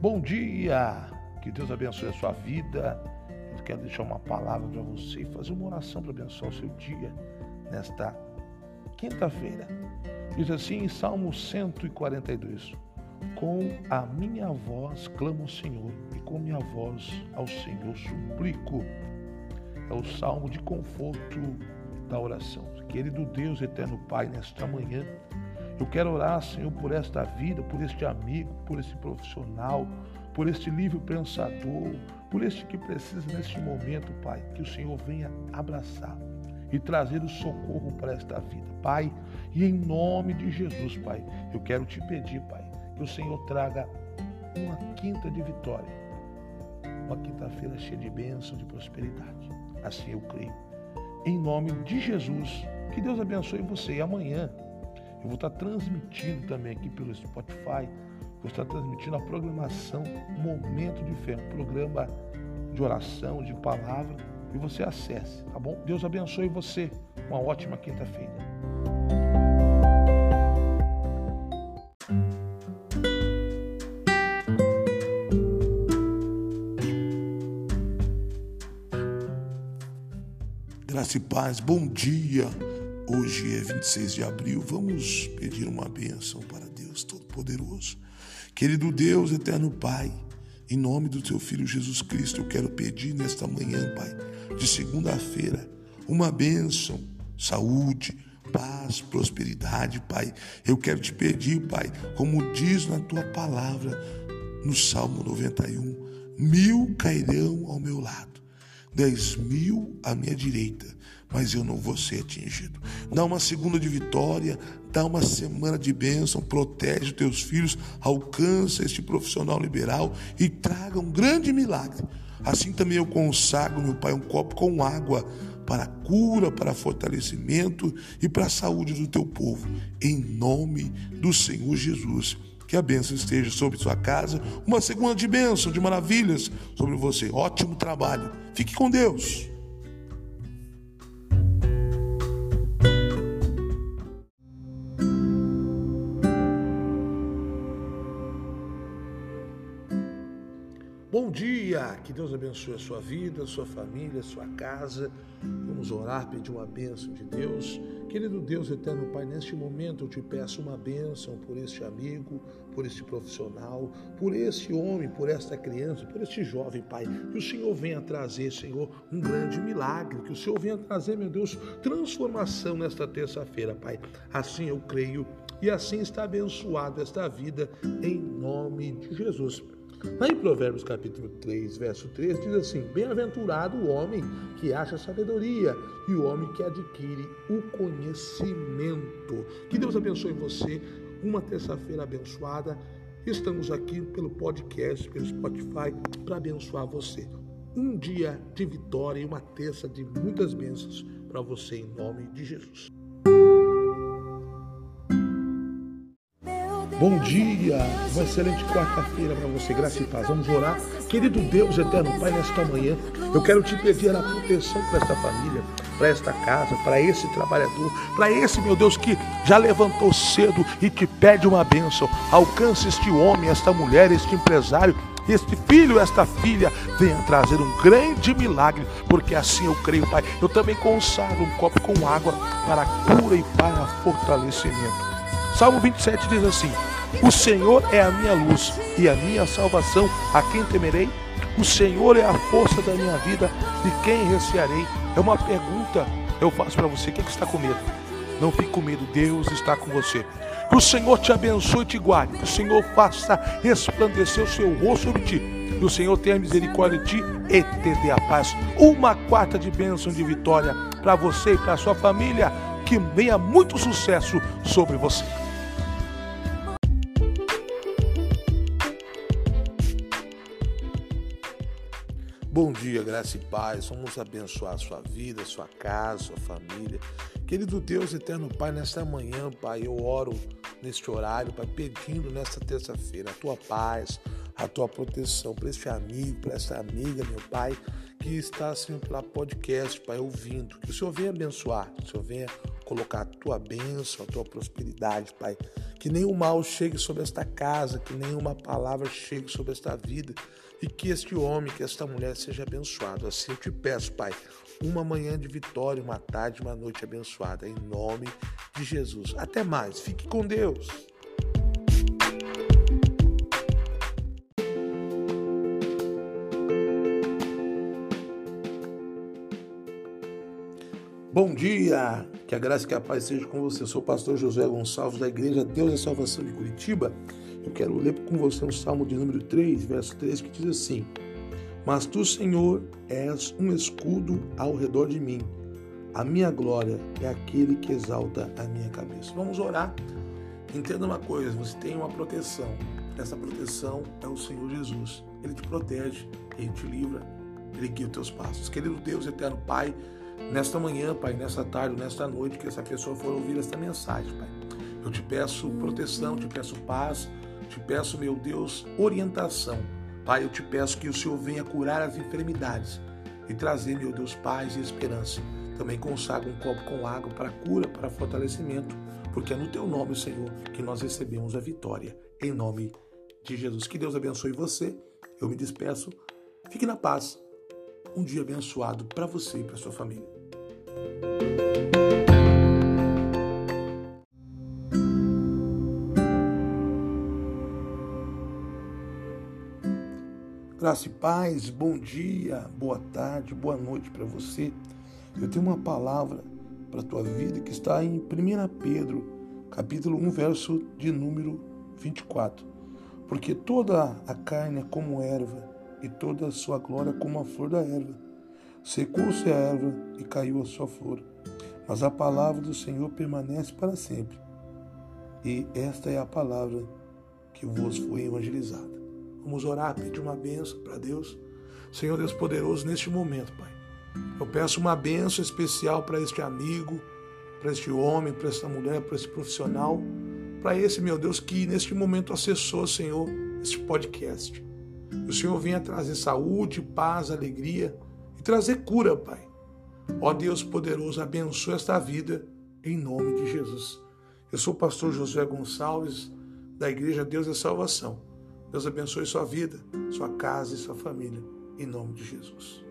Bom dia! Que Deus abençoe a sua vida. Eu quero deixar uma palavra para você e fazer uma oração para abençoar o seu dia nesta quinta-feira. Diz assim em Salmo 142: Com a minha voz clamo ao Senhor e com minha voz ao Senhor suplico. É o salmo de conforto da oração. Querido Deus, eterno Pai, nesta manhã, eu quero orar, Senhor, por esta vida, por este amigo, por este profissional, por este livre pensador, por este que precisa neste momento, Pai, que o Senhor venha abraçar e trazer o socorro para esta vida, Pai. E em nome de Jesus, Pai, eu quero te pedir, Pai, que o Senhor traga uma quinta de vitória, uma quinta-feira cheia de bênção, de prosperidade. Assim eu creio. Em nome de Jesus, que Deus abençoe você. E amanhã eu vou estar transmitindo também aqui pelo Spotify, vou estar transmitindo a programação Momento de Fé, um programa de oração, de palavra, e você acesse, tá bom? Deus abençoe você. Uma ótima quinta-feira. Graça e paz, bom dia. Hoje é 26 de abril, vamos pedir uma bênção para Deus Todo-Poderoso. Querido Deus, eterno Pai, em nome do Teu Filho Jesus Cristo, eu quero pedir nesta manhã, Pai, de segunda-feira, uma bênção, saúde, paz, prosperidade, Pai. Eu quero te pedir, Pai, como diz na Tua palavra, no Salmo 91, mil cairão ao meu lado, dez mil à minha direita mas eu não vou ser atingido. Dá uma segunda de vitória, dá uma semana de bênção, protege os teus filhos, alcança este profissional liberal e traga um grande milagre. Assim também eu consagro, meu Pai, um copo com água para cura, para fortalecimento e para a saúde do teu povo, em nome do Senhor Jesus. Que a bênção esteja sobre sua casa, uma segunda de bênção, de maravilhas sobre você. Ótimo trabalho. Fique com Deus. Bom dia, que Deus abençoe a sua vida, a sua família, a sua casa. Vamos orar, pedir uma bênção de Deus. Querido Deus eterno Pai, neste momento eu te peço uma bênção por este amigo, por este profissional, por este homem, por esta criança, por este jovem, Pai. Que o Senhor venha trazer, Senhor, um grande milagre. Que o Senhor venha trazer, meu Deus, transformação nesta terça-feira, Pai. Assim eu creio e assim está abençoada esta vida, em nome de Jesus. Lá em Provérbios capítulo 3, verso 3, diz assim: Bem-aventurado o homem que acha sabedoria e o homem que adquire o conhecimento. Que Deus abençoe você. Uma terça-feira abençoada. Estamos aqui pelo podcast, pelo Spotify, para abençoar você. Um dia de vitória e uma terça de muitas bênçãos para você, em nome de Jesus. Bom dia, uma excelente quarta-feira para você, graça e paz. Vamos orar. Querido Deus, eterno Pai, nesta manhã, eu quero te pedir a proteção para esta família, para esta casa, para esse trabalhador, para esse, meu Deus, que já levantou cedo e te pede uma bênção. Alcance este homem, esta mulher, este empresário, este filho, esta filha, venha trazer um grande milagre, porque assim eu creio, Pai. Eu também consagro um copo com água para cura e para fortalecimento. Salmo 27 diz assim: O Senhor é a minha luz e a minha salvação, a quem temerei? O Senhor é a força da minha vida, de quem recearei? É uma pergunta eu faço para você: quem que está com medo? Não fique com medo, Deus está com você. Que o Senhor te abençoe e te guarde, que o Senhor faça resplandecer o seu rosto sobre ti. Que o Senhor tenha misericórdia de ti e te dê a paz. Uma quarta de bênção de vitória para você e para sua família. Que venha muito sucesso sobre você. Bom dia, graça e paz. Vamos abençoar a sua vida, sua casa, sua família. Querido Deus, eterno Pai, nesta manhã, Pai, eu oro neste horário, Pai, pedindo nesta terça-feira a tua paz, a tua proteção para este amigo, para esta amiga, meu Pai, que está assim pela podcast, Pai, ouvindo. Que o Senhor venha abençoar, que o Senhor venha colocar a tua bênção, a tua prosperidade, Pai. Que nenhum mal chegue sobre esta casa, que nenhuma palavra chegue sobre esta vida e que este homem, que esta mulher seja abençoado. Assim eu te peço, Pai, uma manhã de vitória, uma tarde, uma noite abençoada, em nome de Jesus. Até mais, fique com Deus. Bom dia, que a graça e que a paz seja com você. Eu sou o pastor José Gonçalves da Igreja Deus e Salvação de Curitiba. Eu quero ler com você um salmo de número 3, verso 3, que diz assim: Mas tu, Senhor, és um escudo ao redor de mim. A minha glória é aquele que exalta a minha cabeça. Vamos orar. Entenda uma coisa: você tem uma proteção. Essa proteção é o Senhor Jesus. Ele te protege, ele te livra, ele guia os teus passos. Querido Deus, eterno Pai, nesta manhã, Pai, nesta tarde, nesta noite, que essa pessoa for ouvir esta mensagem, Pai. Eu te peço proteção, te peço paz, te peço, meu Deus, orientação. Pai, eu te peço que o Senhor venha curar as enfermidades e trazer, meu Deus, paz e esperança. Também consagra um copo com água para cura, para fortalecimento, porque é no teu nome, Senhor, que nós recebemos a vitória. Em nome de Jesus. Que Deus abençoe você. Eu me despeço. Fique na paz. Um dia abençoado para você e para sua família. Graça e paz, bom dia, boa tarde, boa noite para você. Eu tenho uma palavra para a tua vida que está em 1 Pedro, capítulo 1, verso de número 24. Porque toda a carne é como erva, e toda a sua glória como a flor da erva. Secou-se a erva e caiu a sua flor, mas a palavra do Senhor permanece para sempre. E esta é a palavra que vos foi evangelizada. Vamos orar, pedir uma benção para Deus. Senhor Deus poderoso, neste momento, Pai. Eu peço uma benção especial para este amigo, para este homem, para esta mulher, para este profissional, para esse, meu Deus, que neste momento acessou, Senhor, este podcast. O Senhor venha trazer saúde, paz, alegria e trazer cura, Pai. Ó Deus poderoso, abençoe esta vida em nome de Jesus. Eu sou o pastor José Gonçalves, da Igreja Deus é Salvação. Deus abençoe sua vida, sua casa e sua família, em nome de Jesus.